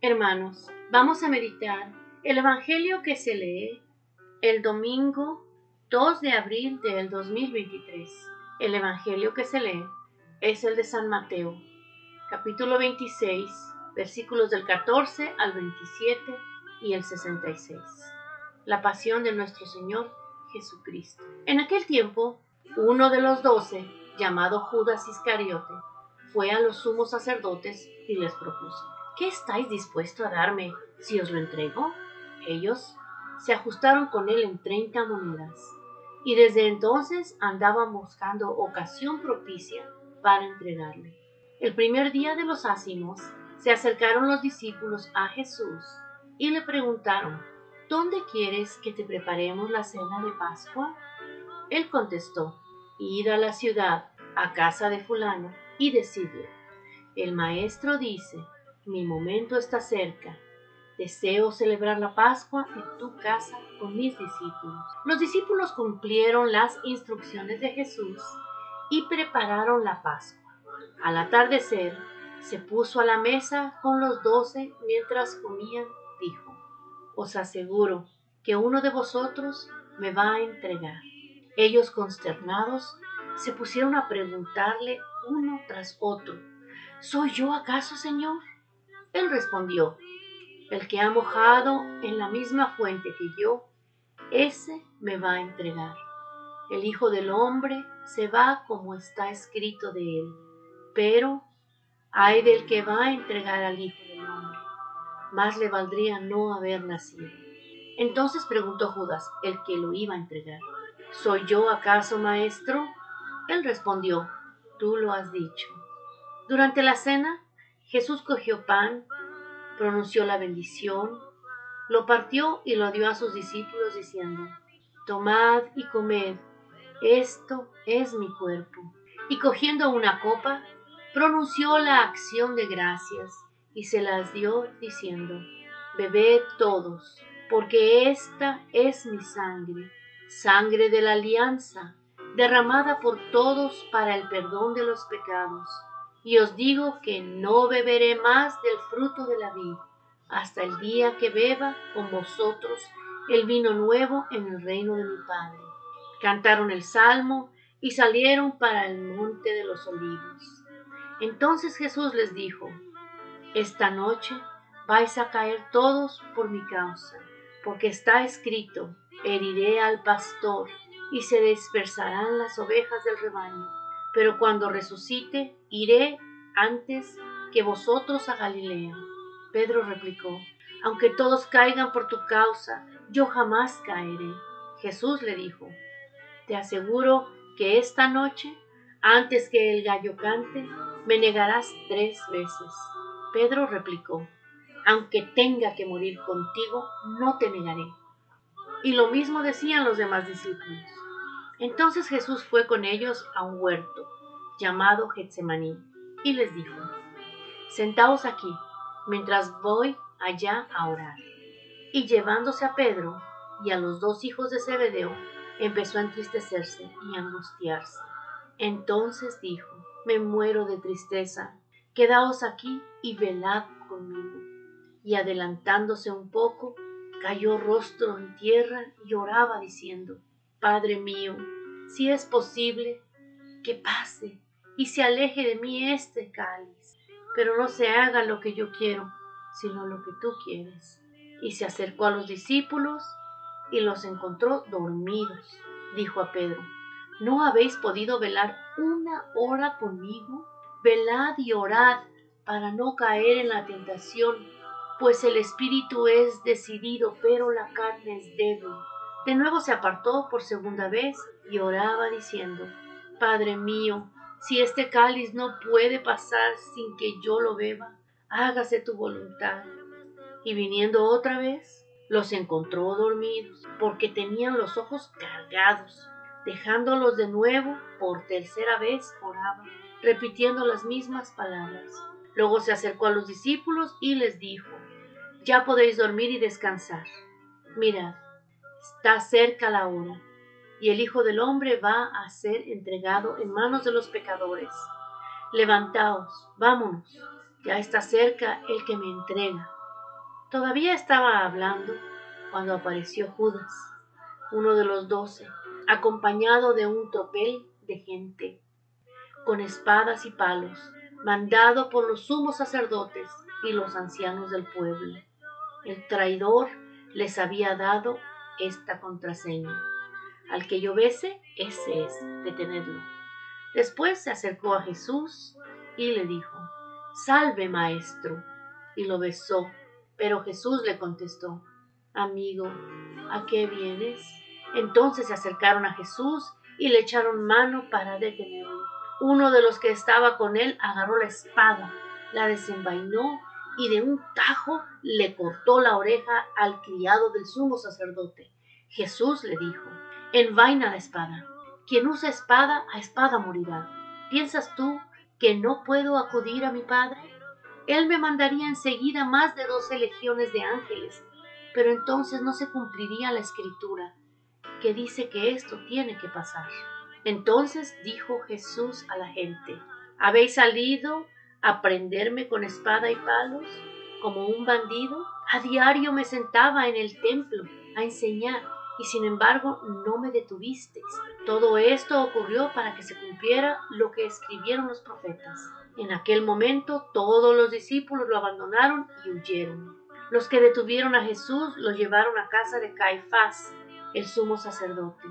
Hermanos, vamos a meditar el Evangelio que se lee el domingo 2 de abril del 2023. El Evangelio que se lee es el de San Mateo, capítulo 26, versículos del 14 al 27 y el 66. La pasión de nuestro Señor Jesucristo. En aquel tiempo, uno de los doce, llamado Judas Iscariote, fue a los sumos sacerdotes y les propuso ¿Qué estáis dispuesto a darme si os lo entrego? Ellos se ajustaron con él en treinta monedas, y desde entonces andaban buscando ocasión propicia para entregarle. El primer día de los ácimos se acercaron los discípulos a Jesús y le preguntaron, ¿Dónde quieres que te preparemos la cena de Pascua? Él contestó, Id a la ciudad, a casa de fulano, y decidle, el maestro dice, mi momento está cerca. Deseo celebrar la Pascua en tu casa con mis discípulos. Los discípulos cumplieron las instrucciones de Jesús y prepararon la Pascua. Al atardecer, se puso a la mesa con los doce mientras comían, dijo, Os aseguro que uno de vosotros me va a entregar. Ellos consternados se pusieron a preguntarle uno tras otro, ¿Soy yo acaso, Señor? Él respondió, el que ha mojado en la misma fuente que yo, ese me va a entregar. El Hijo del Hombre se va como está escrito de él, pero hay del que va a entregar al Hijo del Hombre. Más le valdría no haber nacido. Entonces preguntó Judas, el que lo iba a entregar, ¿soy yo acaso maestro? Él respondió, tú lo has dicho. Durante la cena, Jesús cogió pan, pronunció la bendición, lo partió y lo dio a sus discípulos diciendo, Tomad y comed, esto es mi cuerpo. Y cogiendo una copa, pronunció la acción de gracias y se las dio diciendo, Bebed todos, porque esta es mi sangre, sangre de la alianza, derramada por todos para el perdón de los pecados y os digo que no beberé más del fruto de la vid hasta el día que beba con vosotros el vino nuevo en el reino de mi Padre. Cantaron el salmo y salieron para el monte de los olivos. Entonces Jesús les dijo, Esta noche vais a caer todos por mi causa, porque está escrito, heriré al pastor y se dispersarán las ovejas del rebaño pero cuando resucite, iré antes que vosotros a Galilea. Pedro replicó, aunque todos caigan por tu causa, yo jamás caeré. Jesús le dijo, te aseguro que esta noche, antes que el gallo cante, me negarás tres veces. Pedro replicó, aunque tenga que morir contigo, no te negaré. Y lo mismo decían los demás discípulos. Entonces Jesús fue con ellos a un huerto llamado Getsemaní y les dijo, Sentaos aquí, mientras voy allá a orar. Y llevándose a Pedro y a los dos hijos de Zebedeo, empezó a entristecerse y angustiarse. Entonces dijo, Me muero de tristeza, quedaos aquí y velad conmigo. Y adelantándose un poco, cayó rostro en tierra y oraba diciendo, Padre mío, si es posible, que pase y se aleje de mí este cáliz, pero no se haga lo que yo quiero, sino lo que tú quieres. Y se acercó a los discípulos y los encontró dormidos. Dijo a Pedro, ¿no habéis podido velar una hora conmigo? Velad y orad para no caer en la tentación, pues el espíritu es decidido, pero la carne es débil. De nuevo se apartó por segunda vez y oraba diciendo, Padre mío, si este cáliz no puede pasar sin que yo lo beba, hágase tu voluntad. Y viniendo otra vez, los encontró dormidos, porque tenían los ojos cargados. Dejándolos de nuevo, por tercera vez oraba, repitiendo las mismas palabras. Luego se acercó a los discípulos y les dijo, Ya podéis dormir y descansar. Mirad, está cerca la hora y el Hijo del Hombre va a ser entregado en manos de los pecadores. Levantaos, vámonos, ya está cerca el que me entrega. Todavía estaba hablando cuando apareció Judas, uno de los doce, acompañado de un tropel de gente, con espadas y palos, mandado por los sumos sacerdotes y los ancianos del pueblo. El traidor les había dado esta contraseña. Al que yo bese, ese es, detenedlo. Después se acercó a Jesús y le dijo, Salve, maestro. Y lo besó. Pero Jesús le contestó, Amigo, ¿a qué vienes? Entonces se acercaron a Jesús y le echaron mano para detenerlo. Uno de los que estaba con él agarró la espada, la desenvainó y de un tajo le cortó la oreja al criado del sumo sacerdote. Jesús le dijo, envaina la espada. Quien usa espada, a espada morirá. ¿Piensas tú que no puedo acudir a mi Padre? Él me mandaría enseguida más de doce legiones de ángeles, pero entonces no se cumpliría la escritura que dice que esto tiene que pasar. Entonces dijo Jesús a la gente, ¿habéis salido a prenderme con espada y palos como un bandido? A diario me sentaba en el templo a enseñar y sin embargo no me detuvisteis. Todo esto ocurrió para que se cumpliera lo que escribieron los profetas. En aquel momento todos los discípulos lo abandonaron y huyeron. Los que detuvieron a Jesús lo llevaron a casa de Caifás, el sumo sacerdote,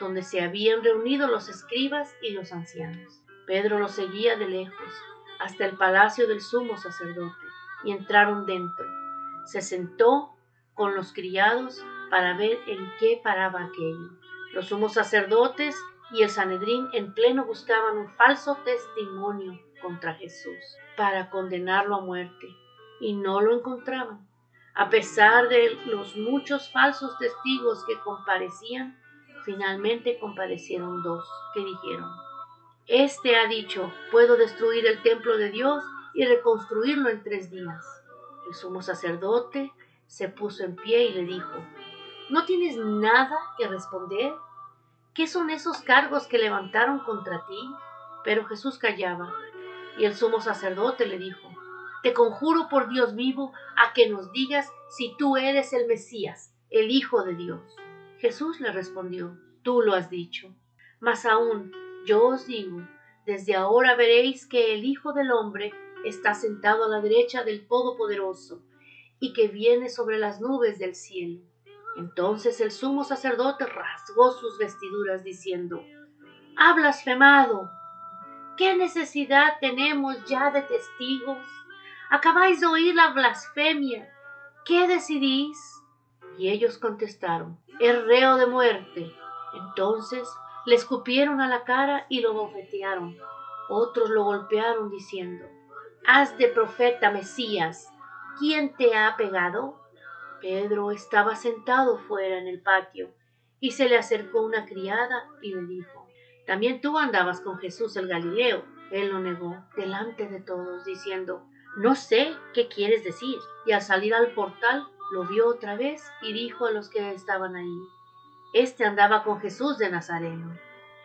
donde se habían reunido los escribas y los ancianos. Pedro lo seguía de lejos hasta el palacio del sumo sacerdote y entraron dentro. Se sentó con los criados para ver en qué paraba aquello. Los sumos sacerdotes y el Sanedrín en pleno buscaban un falso testimonio contra Jesús para condenarlo a muerte y no lo encontraban. A pesar de los muchos falsos testigos que comparecían, finalmente comparecieron dos que dijeron, este ha dicho, puedo destruir el templo de Dios y reconstruirlo en tres días. El sumo sacerdote se puso en pie y le dijo, ¿no tienes nada que responder? ¿Qué son esos cargos que levantaron contra ti? Pero Jesús callaba, y el sumo sacerdote le dijo, Te conjuro por Dios vivo a que nos digas si tú eres el Mesías, el Hijo de Dios. Jesús le respondió, Tú lo has dicho. Mas aún yo os digo, desde ahora veréis que el Hijo del Hombre está sentado a la derecha del Todopoderoso, y que viene sobre las nubes del cielo. Entonces el sumo sacerdote rasgó sus vestiduras, diciendo, Ha blasfemado. ¿Qué necesidad tenemos ya de testigos? Acabáis de oír la blasfemia. ¿Qué decidís? Y ellos contestaron, es reo de muerte. Entonces le escupieron a la cara y lo bofetearon. Otros lo golpearon diciendo, Haz de profeta Mesías. ¿Quién te ha pegado? Pedro estaba sentado fuera en el patio y se le acercó una criada y le dijo, También tú andabas con Jesús el Galileo. Él lo negó delante de todos, diciendo, No sé qué quieres decir. Y al salir al portal lo vio otra vez y dijo a los que estaban ahí, este andaba con Jesús de Nazareno.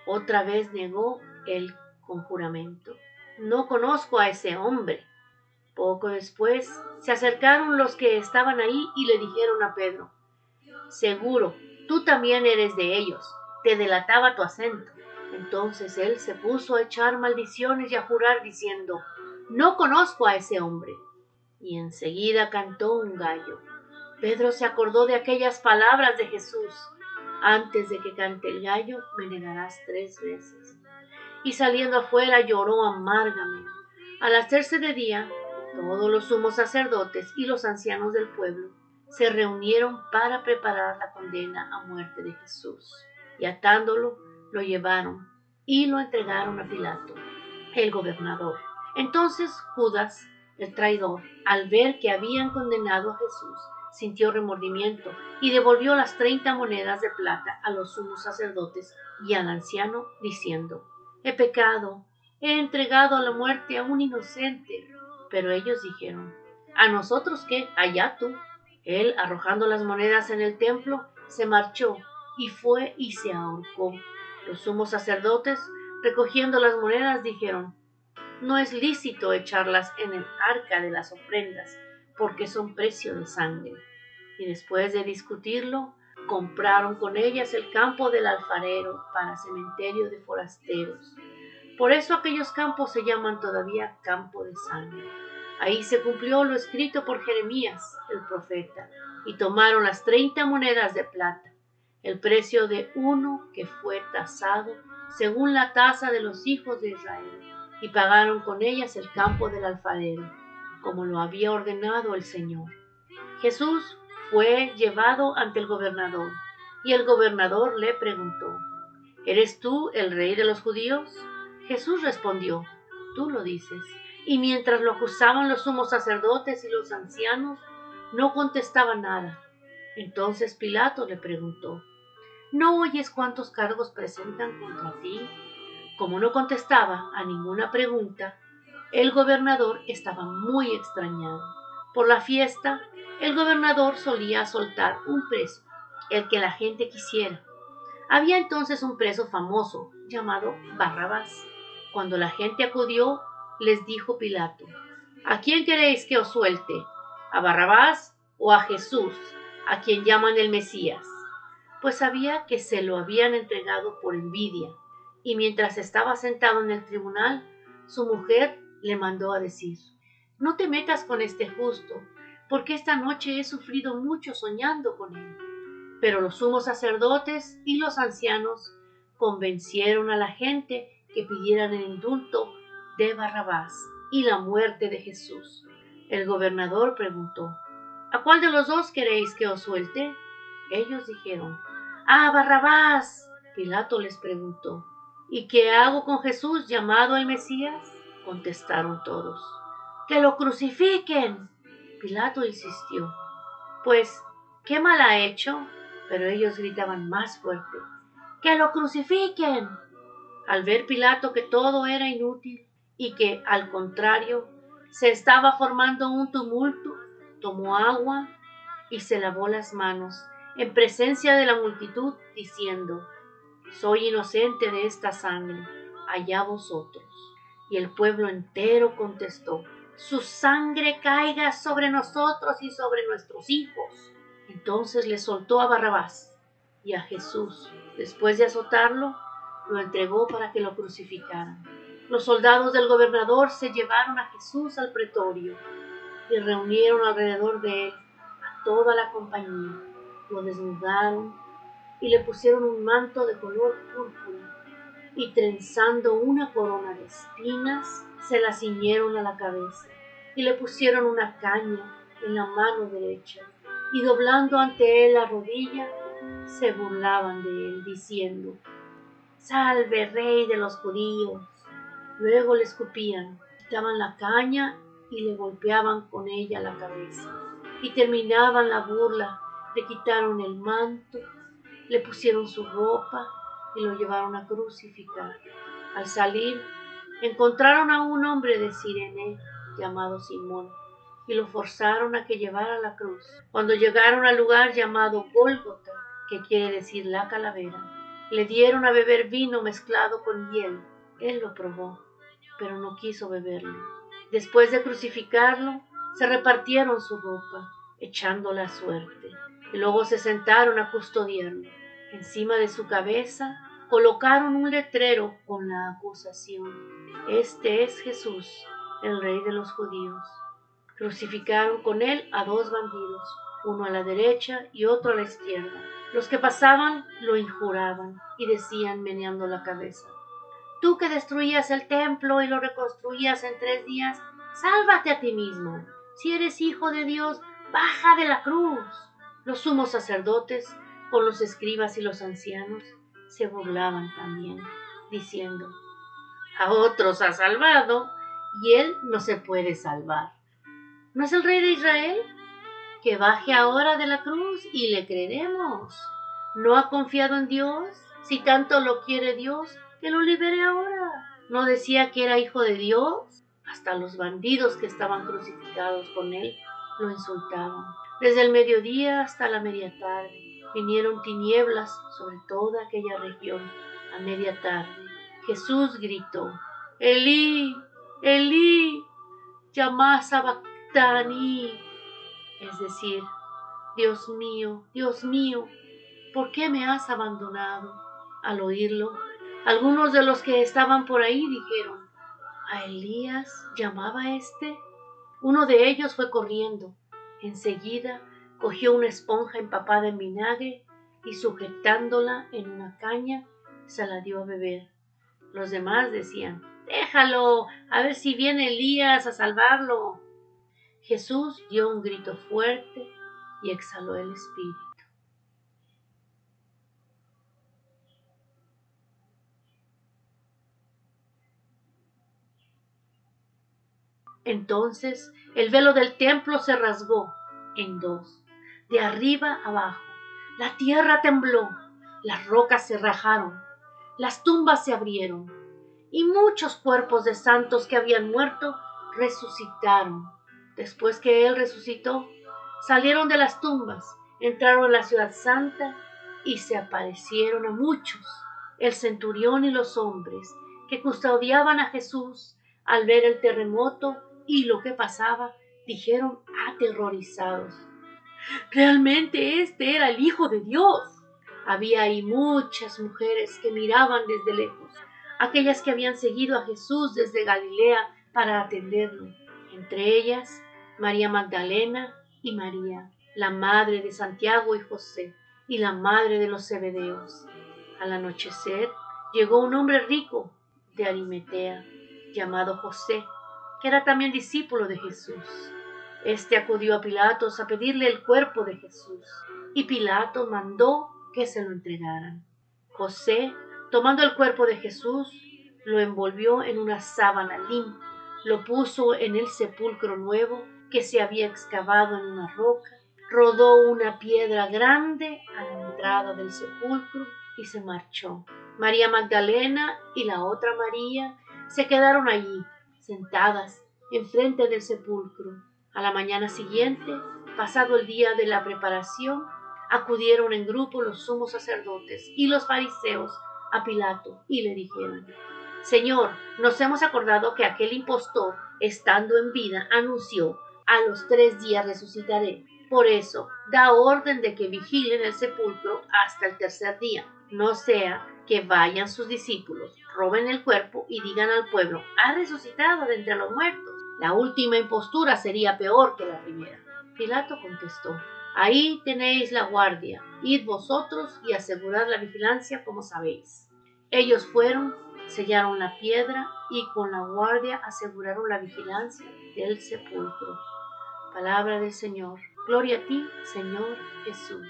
Otra vez negó el conjuramento. No conozco a ese hombre. Poco después se acercaron los que estaban ahí y le dijeron a Pedro, Seguro, tú también eres de ellos. Te delataba tu acento. Entonces él se puso a echar maldiciones y a jurar diciendo, No conozco a ese hombre. Y enseguida cantó un gallo. Pedro se acordó de aquellas palabras de Jesús antes de que cante el gallo, me negarás tres veces. Y saliendo afuera lloró amargamente. Al hacerse de día, todos los sumos sacerdotes y los ancianos del pueblo se reunieron para preparar la condena a muerte de Jesús. Y atándolo, lo llevaron y lo entregaron a Pilato, el gobernador. Entonces Judas, el traidor, al ver que habían condenado a Jesús, sintió remordimiento y devolvió las treinta monedas de plata a los sumos sacerdotes y al anciano, diciendo, He pecado, he entregado a la muerte a un inocente. Pero ellos dijeron, ¿A nosotros qué? Allá tú. Él, arrojando las monedas en el templo, se marchó y fue y se ahorcó. Los sumos sacerdotes, recogiendo las monedas, dijeron, No es lícito echarlas en el arca de las ofrendas, porque son precio de sangre. Y después de discutirlo, compraron con ellas el campo del alfarero para cementerio de forasteros. Por eso aquellos campos se llaman todavía campo de sangre. Ahí se cumplió lo escrito por Jeremías, el profeta, y tomaron las treinta monedas de plata, el precio de uno que fue tasado según la tasa de los hijos de Israel, y pagaron con ellas el campo del alfarero, como lo había ordenado el Señor. Jesús fue llevado ante el gobernador, y el gobernador le preguntó, ¿Eres tú el rey de los judíos? Jesús respondió, Tú lo dices. Y mientras lo acusaban los sumos sacerdotes y los ancianos, no contestaba nada. Entonces Pilato le preguntó, ¿No oyes cuántos cargos presentan contra ti? Como no contestaba a ninguna pregunta, el gobernador estaba muy extrañado. Por la fiesta, el gobernador solía soltar un preso, el que la gente quisiera. Había entonces un preso famoso llamado Barrabás. Cuando la gente acudió, les dijo Pilato, ¿A quién queréis que os suelte? ¿A Barrabás o a Jesús, a quien llaman el Mesías? Pues sabía que se lo habían entregado por envidia, y mientras estaba sentado en el tribunal, su mujer le mandó a decir, No te metas con este justo, porque esta noche he sufrido mucho soñando con él. Pero los sumos sacerdotes y los ancianos convencieron a la gente que pidieran el indulto de Barrabás y la muerte de Jesús. El gobernador preguntó, ¿A cuál de los dos queréis que os suelte? Ellos dijeron, ¡Ah, Barrabás! Pilato les preguntó, ¿Y qué hago con Jesús llamado el Mesías? Contestaron todos, ¡Que lo crucifiquen! Pilato insistió, Pues, ¿qué mal ha hecho? Pero ellos gritaban más fuerte, ¡Que lo crucifiquen! Al ver Pilato que todo era inútil, y que, al contrario, se estaba formando un tumulto, tomó agua y se lavó las manos en presencia de la multitud, diciendo, Soy inocente de esta sangre, allá vosotros. Y el pueblo entero contestó, Su sangre caiga sobre nosotros y sobre nuestros hijos. Entonces le soltó a Barrabás y a Jesús, después de azotarlo, lo entregó para que lo crucificaran. Los soldados del gobernador se llevaron a Jesús al pretorio y reunieron alrededor de él a toda la compañía. Lo desnudaron y le pusieron un manto de color púrpura y trenzando una corona de espinas se la ciñeron a la cabeza y le pusieron una caña en la mano derecha y doblando ante él la rodilla se burlaban de él diciendo Salve rey de los judíos Luego le escupían, quitaban la caña y le golpeaban con ella la cabeza. Y terminaban la burla, le quitaron el manto, le pusieron su ropa y lo llevaron a crucificar. Al salir, encontraron a un hombre de Sirene llamado Simón y lo forzaron a que llevara la cruz. Cuando llegaron al lugar llamado Gólgota, que quiere decir la calavera, le dieron a beber vino mezclado con hiel. Él lo probó pero no quiso beberlo. Después de crucificarlo, se repartieron su ropa, echando la suerte, y luego se sentaron a custodiarlo. Encima de su cabeza colocaron un letrero con la acusación. Este es Jesús, el rey de los judíos. Crucificaron con él a dos bandidos, uno a la derecha y otro a la izquierda. Los que pasaban lo injuraban y decían meneando la cabeza, Tú que destruías el templo y lo reconstruías en tres días, sálvate a ti mismo. Si eres hijo de Dios, baja de la cruz. Los sumos sacerdotes, con los escribas y los ancianos, se burlaban también, diciendo, a otros ha salvado y él no se puede salvar. ¿No es el rey de Israel? Que baje ahora de la cruz y le creeremos. ¿No ha confiado en Dios? Si tanto lo quiere Dios, que lo libere ahora. ¿No decía que era hijo de Dios? Hasta los bandidos que estaban crucificados con él lo insultaban. Desde el mediodía hasta la media tarde vinieron tinieblas sobre toda aquella región. A media tarde Jesús gritó, Elí, Elí, llamá sabactani, es decir, Dios mío, Dios mío, ¿por qué me has abandonado? Al oírlo, algunos de los que estaban por ahí dijeron, ¿a Elías llamaba este? Uno de ellos fue corriendo. Enseguida cogió una esponja empapada en vinagre y sujetándola en una caña, se la dio a beber. Los demás decían, déjalo, a ver si viene Elías a salvarlo. Jesús dio un grito fuerte y exhaló el espíritu. Entonces el velo del templo se rasgó en dos, de arriba abajo. La tierra tembló, las rocas se rajaron, las tumbas se abrieron, y muchos cuerpos de santos que habían muerto resucitaron. Después que Él resucitó, salieron de las tumbas, entraron a la ciudad santa y se aparecieron a muchos. El centurión y los hombres que custodiaban a Jesús al ver el terremoto y lo que pasaba, dijeron aterrorizados. Realmente este era el Hijo de Dios. Había ahí muchas mujeres que miraban desde lejos, aquellas que habían seguido a Jesús desde Galilea para atenderlo, entre ellas María Magdalena y María, la madre de Santiago y José, y la madre de los Zebedeos. Al anochecer llegó un hombre rico de Arimetea, llamado José, que era también discípulo de Jesús. Este acudió a Pilatos a pedirle el cuerpo de Jesús, y Pilato mandó que se lo entregaran. José, tomando el cuerpo de Jesús, lo envolvió en una sábana limpia, lo puso en el sepulcro nuevo que se había excavado en una roca, rodó una piedra grande a la entrada del sepulcro y se marchó. María Magdalena y la otra María se quedaron allí sentadas enfrente del sepulcro. A la mañana siguiente, pasado el día de la preparación, acudieron en grupo los sumos sacerdotes y los fariseos a Pilato y le dijeron, Señor, nos hemos acordado que aquel impostor, estando en vida, anunció, a los tres días resucitaré. Por eso, da orden de que vigilen el sepulcro hasta el tercer día, no sea que vayan sus discípulos, roben el cuerpo y digan al pueblo, ha resucitado de entre los muertos. La última impostura sería peor que la primera. Pilato contestó, ahí tenéis la guardia, id vosotros y asegurad la vigilancia como sabéis. Ellos fueron, sellaron la piedra y con la guardia aseguraron la vigilancia del sepulcro. Palabra del Señor. Gloria a ti, Señor Jesús.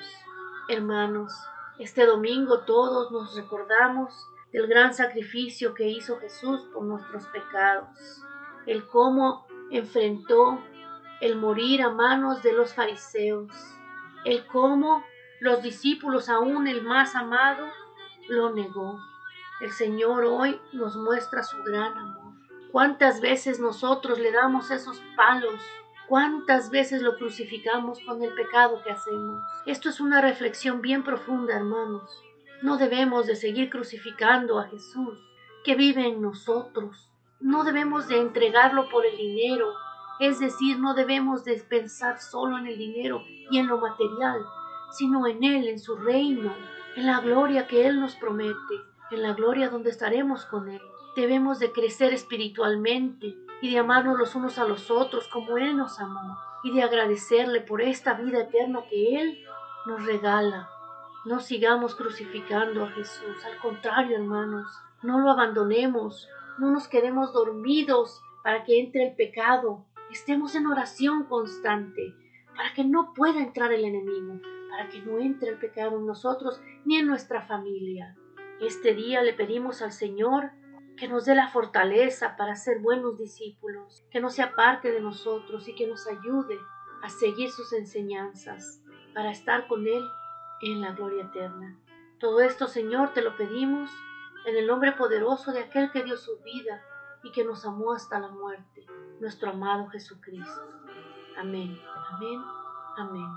Hermanos, este domingo todos nos recordamos del gran sacrificio que hizo Jesús por nuestros pecados, el cómo enfrentó el morir a manos de los fariseos, el cómo los discípulos, aún el más amado, lo negó. El Señor hoy nos muestra su gran amor. ¿Cuántas veces nosotros le damos esos palos ¿Cuántas veces lo crucificamos con el pecado que hacemos? Esto es una reflexión bien profunda, hermanos. No debemos de seguir crucificando a Jesús, que vive en nosotros. No debemos de entregarlo por el dinero, es decir, no debemos de pensar solo en el dinero y en lo material, sino en Él, en su reino, en la gloria que Él nos promete, en la gloria donde estaremos con Él. Debemos de crecer espiritualmente, y de amarnos los unos a los otros como Él nos amó y de agradecerle por esta vida eterna que Él nos regala. No sigamos crucificando a Jesús, al contrario, hermanos, no lo abandonemos, no nos quedemos dormidos para que entre el pecado, estemos en oración constante, para que no pueda entrar el enemigo, para que no entre el pecado en nosotros ni en nuestra familia. Este día le pedimos al Señor que nos dé la fortaleza para ser buenos discípulos, que no se aparte de nosotros y que nos ayude a seguir sus enseñanzas, para estar con Él en la gloria eterna. Todo esto, Señor, te lo pedimos en el nombre poderoso de aquel que dio su vida y que nos amó hasta la muerte, nuestro amado Jesucristo. Amén, amén, amén.